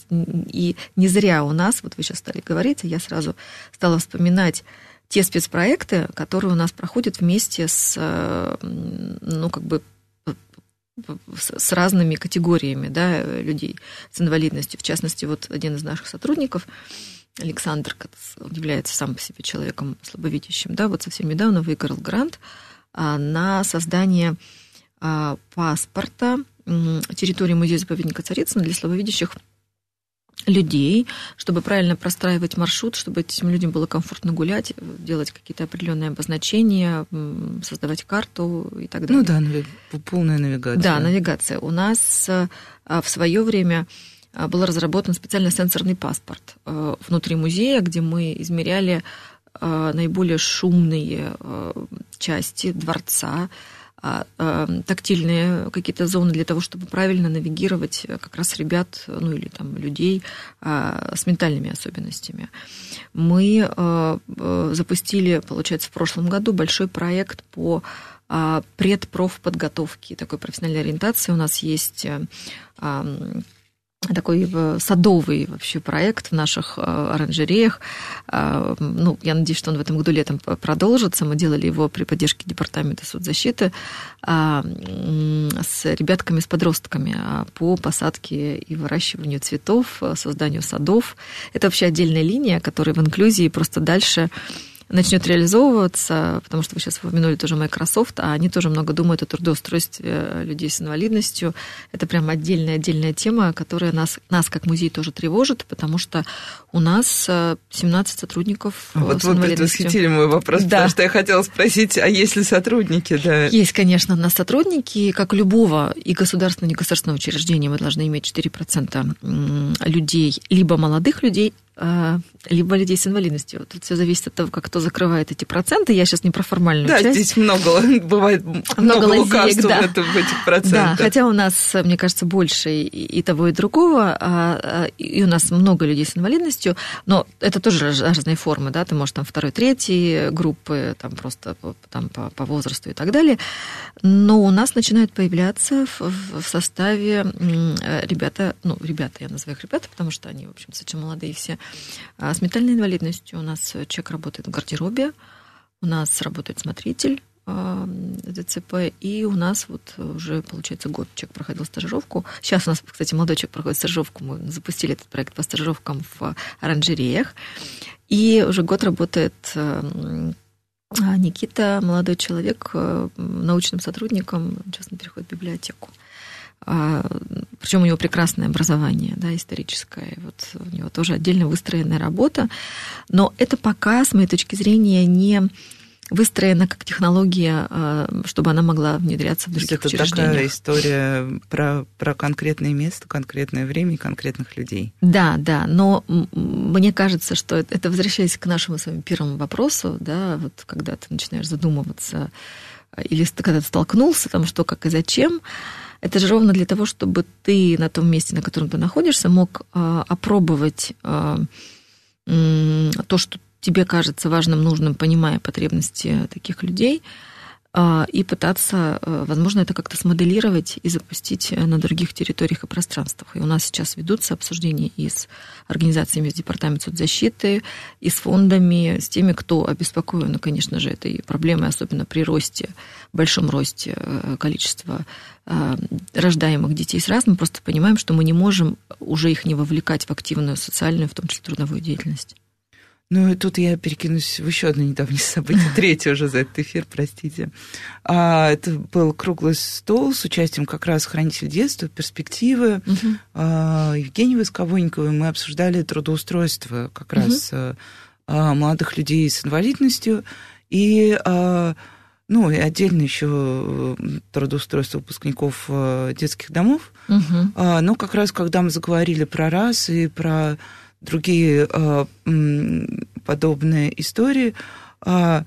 C: и не зря у нас, вот вы сейчас стали говорить, я сразу стала вспоминать те спецпроекты, которые у нас проходят вместе с, э, ну, как бы с разными категориями да, людей с инвалидностью. В частности, вот один из наших сотрудников, Александр, он является сам по себе человеком слабовидящим, да, вот совсем недавно выиграл грант а, на создание а, паспорта территории музея-заповедника Царицына для слабовидящих людей, чтобы правильно простраивать маршрут, чтобы этим людям было комфортно гулять, делать какие-то определенные обозначения, создавать карту и так
B: ну
C: далее.
B: Ну да, полная навигация.
C: Да, навигация. У нас а, в свое время а, был разработан специальный сенсорный паспорт внутри музея, где мы измеряли наиболее шумные части дворца, тактильные какие-то зоны для того, чтобы правильно навигировать э, как раз ребят, ну или там людей а, с ментальными особенностями. Мы э, запустили, получается, в прошлом году большой проект по предпрофподготовке, такой профессиональной ориентации. У нас есть э, такой э, садовый вообще проект в наших э, оранжереях. А, ну, я надеюсь, что он в этом году летом продолжится. Мы делали его при поддержке Департамента соцзащиты а, с ребятками, с подростками а, по посадке и выращиванию цветов, созданию садов. Это вообще отдельная линия, которая в инклюзии просто дальше начнет реализовываться, потому что вы сейчас упомянули тоже Microsoft, а они тоже много думают о трудоустройстве э, людей с инвалидностью. Это прям отдельная-отдельная тема, которая нас, нас как музей тоже тревожит, потому что у нас 17 э, сотрудников
B: э, вот, с вот предвосхитили мой вопрос, да. потому что я хотела спросить, а есть ли сотрудники? Да.
C: Есть, конечно, у нас сотрудники, как любого и государственного, и негосударственного учреждения, мы должны иметь 4% людей, либо молодых людей, а, либо людей с инвалидностью. Тут все зависит от того, как кто закрывает эти проценты. Я сейчас не про формальную
B: да,
C: часть.
B: Да, здесь много, *laughs* бывает много, много лазеек, да. в, в этих процентах.
C: Да, хотя у нас, мне кажется, больше и того, и другого, а, а, и у нас много людей с инвалидностью, но это тоже разные формы, да, ты можешь там второй, третий группы, там просто там, по, по возрасту и так далее, но у нас начинают появляться в, в составе ребята, ну, ребята, я называю их ребята, потому что они, в общем, совсем молодые все, а с ментальной инвалидностью у нас человек работает в гардеробе, у нас работает смотритель ДЦП, и у нас вот уже, получается, год человек проходил стажировку. Сейчас у нас, кстати, молодой человек проходит стажировку, мы запустили этот проект по стажировкам в оранжереях, и уже год работает а, Никита, молодой человек, научным сотрудником, сейчас он переходит в библиотеку. А, Причем у него прекрасное образование, да, историческое. Вот у него тоже отдельно выстроенная работа. Но это пока, с моей точки зрения, не выстроена как технология, а, чтобы она могла внедряться в других
B: это
C: учреждениях.
B: такая история про, про конкретное место, конкретное время и конкретных людей.
C: Да, да, но мне кажется, что это, возвращаясь к нашему с вами первому вопросу, да, вот когда ты начинаешь задумываться, или когда ты столкнулся, там, что, как и зачем, это же ровно для того, чтобы ты на том месте, на котором ты находишься, мог а, опробовать а, то, что тебе кажется важным, нужным, понимая потребности таких людей, а, и пытаться, э, возможно, это как-то смоделировать и запустить на других территориях и пространствах. И у нас сейчас ведутся обсуждения и с организациями с Департаментом соцзащиты, и с фондами, с теми, кто обеспокоен, конечно же, этой проблемой, особенно при росте, большом росте э, количества э, рождаемых детей сразу. Мы просто понимаем, что мы не можем уже их не вовлекать в активную социальную, в том числе трудовую деятельность.
B: Ну, и тут я перекинусь в еще одно недавнее событие, *laughs* третье уже за этот эфир, простите. А, это был круглый стол с участием как раз хранитель детства, перспективы угу. а, Евгении Восковойниковой. Мы обсуждали трудоустройство как угу. раз а, а, молодых людей с инвалидностью и... А, ну, и отдельно еще трудоустройство выпускников а, детских домов. Угу. А, но как раз, когда мы заговорили про раз и про другие э, подобные истории. Э,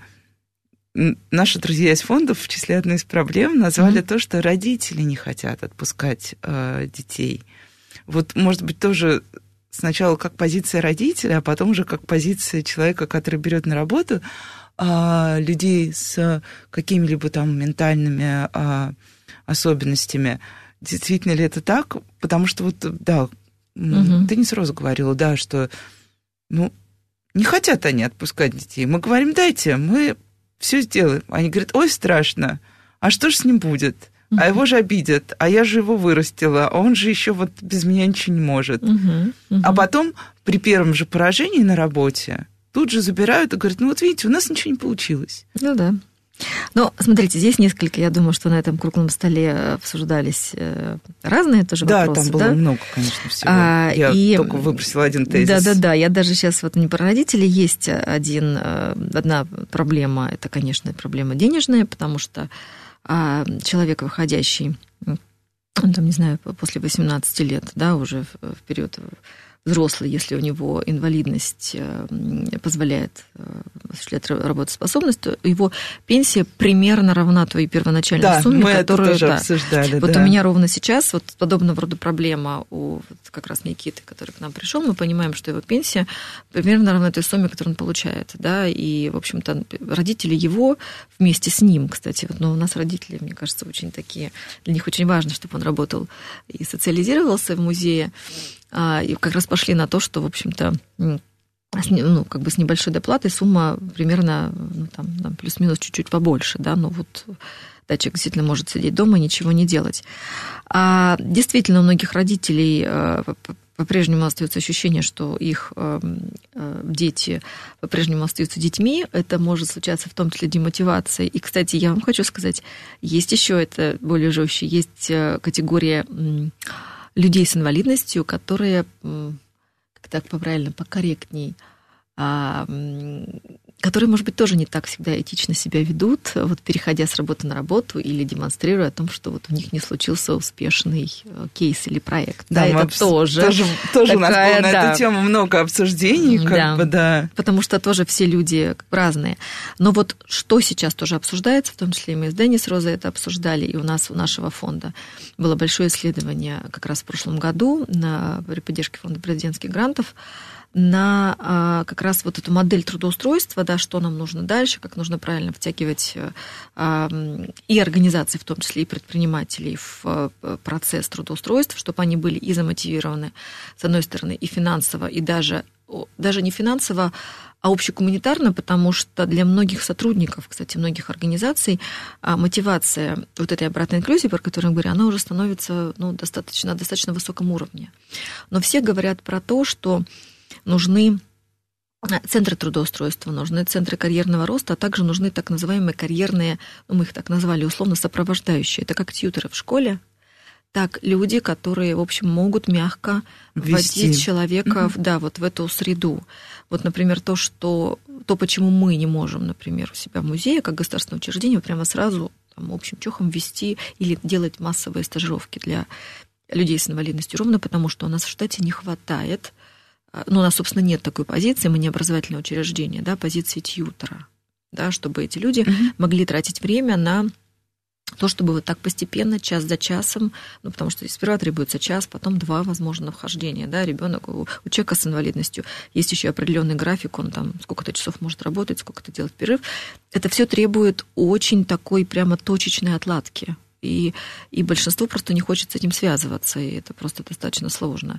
B: наши друзья из фондов в числе одной из проблем назвали mm-hmm. то, что родители не хотят отпускать э, детей. Вот, может быть, тоже сначала как позиция родителя, а потом уже как позиция человека, который берет на работу э, людей с какими-либо там ментальными э, особенностями. Действительно ли это так? Потому что вот, да, Угу. Ты не сразу говорила, да, что, ну, не хотят они отпускать детей. Мы говорим, дайте, мы все сделаем. Они говорят, ой, страшно, а что же с ним будет? Uh-huh. А его же обидят, а я же его вырастила, а он же еще вот без меня ничего не может. Uh-huh. Uh-huh. А потом при первом же поражении на работе тут же забирают и говорят, ну вот видите, у нас ничего не получилось.
C: Ну да. Ну, смотрите, здесь несколько, я думаю, что на этом круглом столе обсуждались э, разные тоже
B: да,
C: вопросы.
B: Там было
C: да,
B: много, конечно, всего. А, я и... только выбросила один тезис.
C: Да-да-да, я даже сейчас вот не про родителей, есть один, э, одна проблема, это, конечно, проблема денежная, потому что а, человек, выходящий, там, не знаю, после 18 лет, да, уже в период взрослый, если у него инвалидность э, позволяет э, осуществлять работоспособность, то его пенсия примерно равна твоей первоначальной
B: да,
C: сумме,
B: мы
C: которую...
B: Это тоже
C: да,
B: обсуждали,
C: вот
B: да.
C: у меня ровно сейчас вот подобного рода проблема у вот как раз Никиты, который к нам пришел, мы понимаем, что его пенсия примерно равна той сумме, которую он получает, да, и, в общем-то, родители его вместе с ним, кстати, вот, но у нас родители, мне кажется, очень такие, для них очень важно, чтобы он работал и социализировался в музее, и как раз пошли на то, что, в общем-то, ну, как бы с небольшой доплатой сумма примерно ну, там, там, плюс-минус чуть-чуть побольше, да, но вот да, человек действительно может сидеть дома и ничего не делать. А действительно, у многих родителей э, по-прежнему остается ощущение, что их э, э, дети по-прежнему остаются детьми. Это может случаться в том числе демотивация. И, кстати, я вам хочу сказать, есть еще это более жестче, есть категория людей с инвалидностью, которые, как так правильно, покорректней, а, которые, может быть, тоже не так всегда этично себя ведут, вот переходя с работы на работу или демонстрируя о том, что вот у них не случился успешный э, кейс или проект.
B: Да, да это тоже. Тоже, тоже такая, у нас было на да. эту тему много обсуждений, как да, бы, да.
C: Потому что тоже все люди разные. Но вот что сейчас тоже обсуждается, в том числе и мы с Денис Розой это обсуждали, и у нас у нашего фонда было большое исследование как раз в прошлом году на, при поддержке фонда президентских грантов, на а, как раз вот эту модель трудоустройства, да, что нам нужно дальше, как нужно правильно втягивать а, и организации, в том числе и предпринимателей, в а, процесс трудоустройства, чтобы они были и замотивированы, с одной стороны, и финансово, и даже, даже не финансово, а общегуманитарно, потому что для многих сотрудников, кстати, многих организаций, мотивация вот этой обратной инклюзии, про которую я говорю, она уже становится ну, достаточно, на достаточно высоком уровне. Но все говорят про то, что нужны э, центры трудоустройства, нужны центры карьерного роста, а также нужны так называемые карьерные, ну, мы их так назвали условно, сопровождающие. Это как тьютеры в школе, так люди, которые, в общем, могут мягко Вести. вводить человека mm-hmm. да, вот в эту среду. Вот, например, то, что, то, почему мы не можем, например, у себя в музее, как государственное учреждение, прямо сразу там, общим чухом вести или делать массовые стажировки для людей с инвалидностью, ровно потому, что у нас в штате не хватает ну, у нас, собственно, нет такой позиции, мы не образовательное учреждение, да, позиции тьютера, да, чтобы эти люди mm-hmm. могли тратить время на то, чтобы вот так постепенно, час за часом, ну, потому что сперва требуется час, потом два, возможно, вхождения, да, ребенок у, у человека с инвалидностью есть еще определенный график, он там сколько-то часов может работать, сколько-то делать перерыв. Это все требует очень такой прямо точечной отладки. И, и большинству просто не хочет с этим связываться, и это просто достаточно сложно.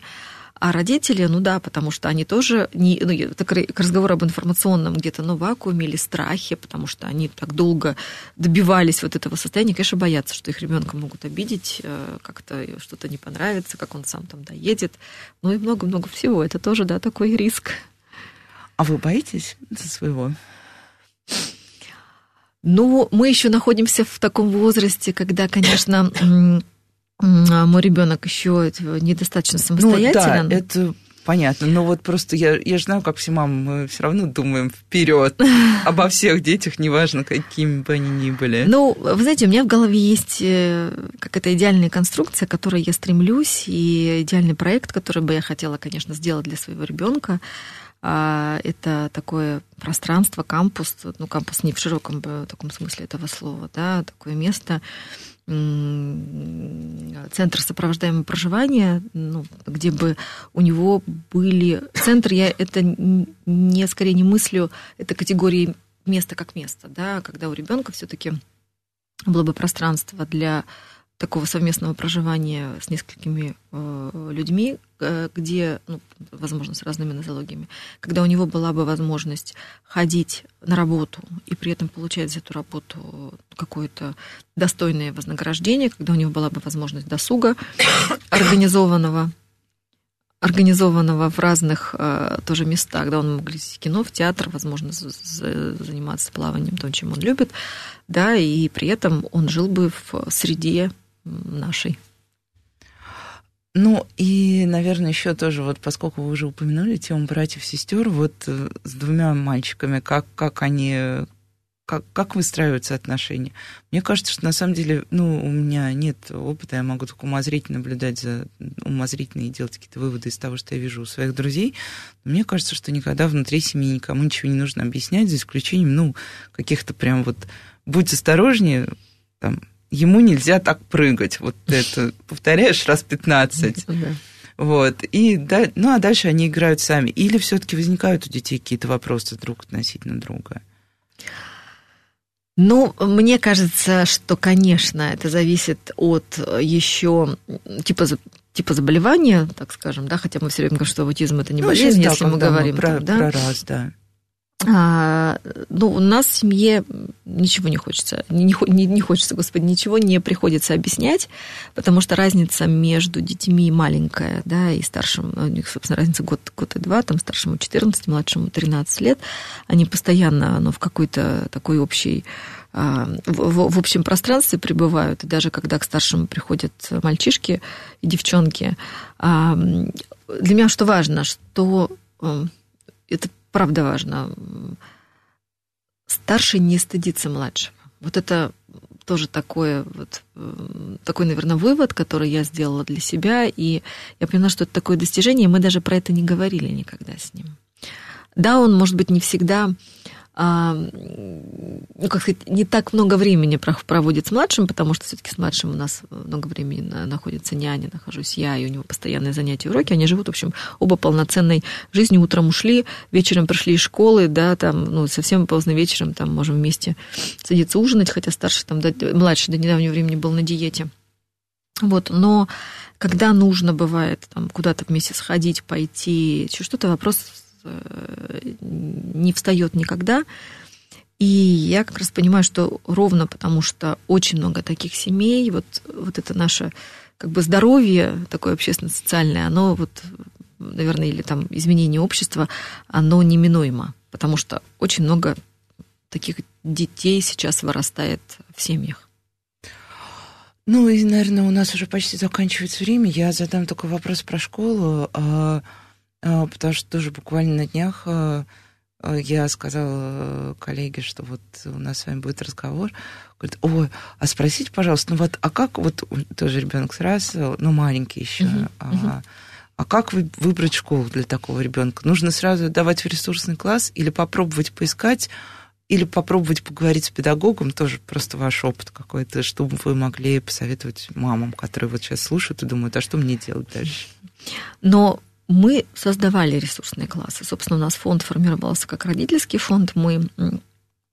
C: А родители, ну да, потому что они тоже, не, ну, это к разговору об информационном где-то, ну, вакууме или страхе, потому что они так долго добивались вот этого состояния, конечно, боятся, что их ребенка могут обидеть, э, как-то что-то не понравится, как он сам там доедет, ну и много-много всего. Это тоже, да, такой риск.
B: А вы боитесь за своего?
C: Ну, мы еще находимся в таком возрасте, когда, конечно, мой ребенок еще недостаточно самостоятелен.
B: Ну, да, это понятно. Но вот просто я, я же знаю, как все мамы, мы все равно думаем вперед *laughs* обо всех детях, неважно, какими бы они ни были.
C: Ну, вы знаете, у меня в голове есть э, какая-то идеальная конструкция, к которой я стремлюсь, и идеальный проект, который бы я хотела, конечно, сделать для своего ребенка. А, это такое пространство, кампус, ну, кампус не в широком таком смысле этого слова, да, такое место, центр сопровождаемого проживания, ну, где бы у него были... Центр, я это не скорее не мыслю, это категории места как место, да, когда у ребенка все-таки было бы пространство для такого совместного проживания с несколькими э, людьми, э, где, ну, возможно, с разными нозологиями, когда у него была бы возможность ходить на работу и при этом получать за эту работу какое-то достойное вознаграждение, когда у него была бы возможность досуга организованного, организованного в разных э, тоже местах, да, он мог в кино, в театр, возможно, заниматься плаванием, том, чем он любит, да, и при этом он жил бы в среде нашей.
B: Ну и, наверное, еще тоже, вот поскольку вы уже упомянули тему братьев-сестер, вот э, с двумя мальчиками, как, как они как, как выстраиваются отношения. Мне кажется, что на самом деле, ну, у меня нет опыта, я могу только умозрительно наблюдать за умозрительно и делать какие-то выводы из того, что я вижу у своих друзей. Но мне кажется, что никогда внутри семьи никому ничего не нужно объяснять, за исключением, ну, каких-то прям вот будь осторожнее, там, ему нельзя так прыгать. Вот это повторяешь раз 15. Вот. И, да, ну, а дальше они играют сами. Или все-таки возникают у детей какие-то вопросы друг относительно друга?
C: Ну, мне кажется, что, конечно, это зависит от э, еще типа типа заболевания, так скажем, да, хотя мы все время говорим, что аутизм это не ну, болезнь, если мы говорим
B: мы про, там, да? про раз, да.
C: А, ну, у нас в семье ничего не хочется, не, не, не хочется, господи, ничего не приходится объяснять, потому что разница между детьми маленькая, да, и старшим, у них, собственно, разница год, год и два, там старшему 14, младшему 13 лет, они постоянно, ну, в какой-то такой общей а, в, в общем пространстве пребывают, и даже когда к старшему приходят мальчишки и девчонки. Для меня что важно, что это правда важно. Старший не стыдится младшего. Вот это тоже такое, вот, такой, наверное, вывод, который я сделала для себя, и я поняла, что это такое достижение, и мы даже про это не говорили никогда с ним. Да, он, может быть, не всегда ну, как сказать, не так много времени проводит с младшим, потому что все-таки с младшим у нас много времени находится няня, нахожусь я, и у него постоянные занятия, уроки. Они живут, в общем, оба полноценной жизнью. Утром ушли, вечером пришли из школы, да, там, ну, совсем поздно вечером там можем вместе садиться ужинать, хотя старший там, младший до недавнего времени был на диете. Вот, но когда нужно бывает там куда-то вместе сходить, пойти, что-то вопрос Э, не встает никогда. И я как раз понимаю, что ровно потому, что очень много таких семей, вот, вот это наше как бы здоровье такое общественно-социальное, оно вот, наверное, или там изменение общества, оно неминуемо, потому что очень много таких детей сейчас вырастает в семьях.
B: Ну и, наверное, у нас уже почти заканчивается время. Я задам только вопрос про школу. А, а, потому что тоже буквально на днях а, а, я сказала коллеге, что вот у нас с вами будет разговор. Говорит, ой, а спросите, пожалуйста, ну вот, а как вот тоже ребенок сразу, ну маленький еще, uh-huh, uh-huh. а как вы, выбрать школу для такого ребенка? Нужно сразу давать в ресурсный класс или попробовать поискать, или попробовать поговорить с педагогом, тоже просто ваш опыт какой-то, чтобы вы могли посоветовать мамам, которые вот сейчас слушают и думают, а что мне делать дальше?
C: Но мы создавали ресурсные классы. Собственно, у нас фонд формировался как родительский фонд. Мы,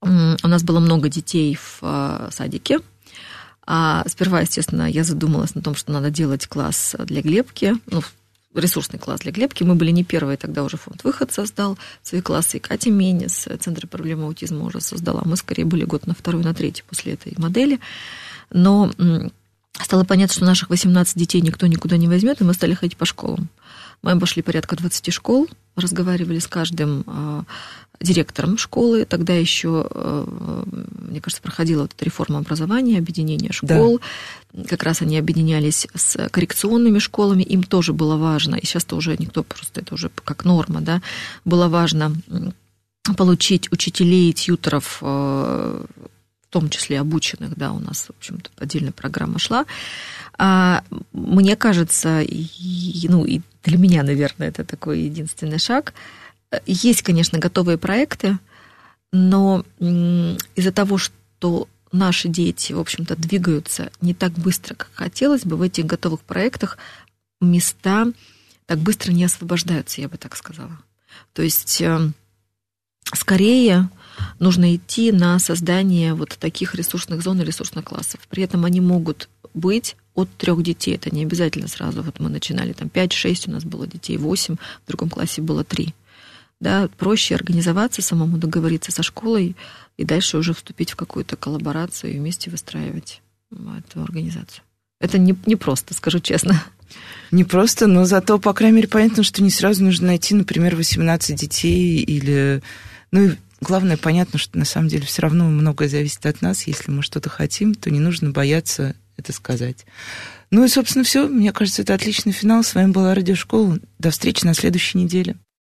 C: у нас было много детей в э, садике. А сперва, естественно, я задумалась на том, что надо делать класс для Глебки, ну, ресурсный класс для Глебки. Мы были не первые, тогда уже фонд «Выход» создал свои классы, и Катя Мени с Центра проблемы аутизма уже создала. Мы скорее были год на второй, на третий после этой модели. Но стало понятно, что наших 18 детей никто никуда не возьмет, и мы стали ходить по школам. Мы обошли порядка 20 школ, разговаривали с каждым а, директором школы. Тогда еще, а, мне кажется, проходила вот эта реформа образования, объединение школ. Да. Как раз они объединялись с коррекционными школами. Им тоже было важно, и сейчас-то уже никто просто, это уже как норма, да, было важно получить учителей, тьютеров а, в том числе обученных, да, у нас, в общем-то, отдельная программа шла. А, мне кажется, и, ну, и для меня, наверное, это такой единственный шаг. Есть, конечно, готовые проекты, но из-за того, что наши дети, в общем-то, двигаются не так быстро, как хотелось бы, в этих готовых проектах места так быстро не освобождаются, я бы так сказала. То есть э, скорее нужно идти на создание вот таких ресурсных зон и ресурсных классов. При этом они могут быть от трех детей. Это не обязательно сразу. Вот мы начинали там 5-6, у нас было детей 8, в другом классе было 3. Да, проще организоваться, самому договориться со школой и дальше уже вступить в какую-то коллаборацию и вместе выстраивать эту организацию. Это не, не просто, скажу честно.
B: Не просто, но зато, по крайней мере, понятно, что не сразу нужно найти, например, 18 детей или... Ну, главное, понятно, что на самом деле все равно многое зависит от нас. Если мы что-то хотим, то не нужно бояться это сказать. Ну и, собственно, все. Мне кажется, это отличный финал. С вами была Радиошкола. До встречи на следующей неделе.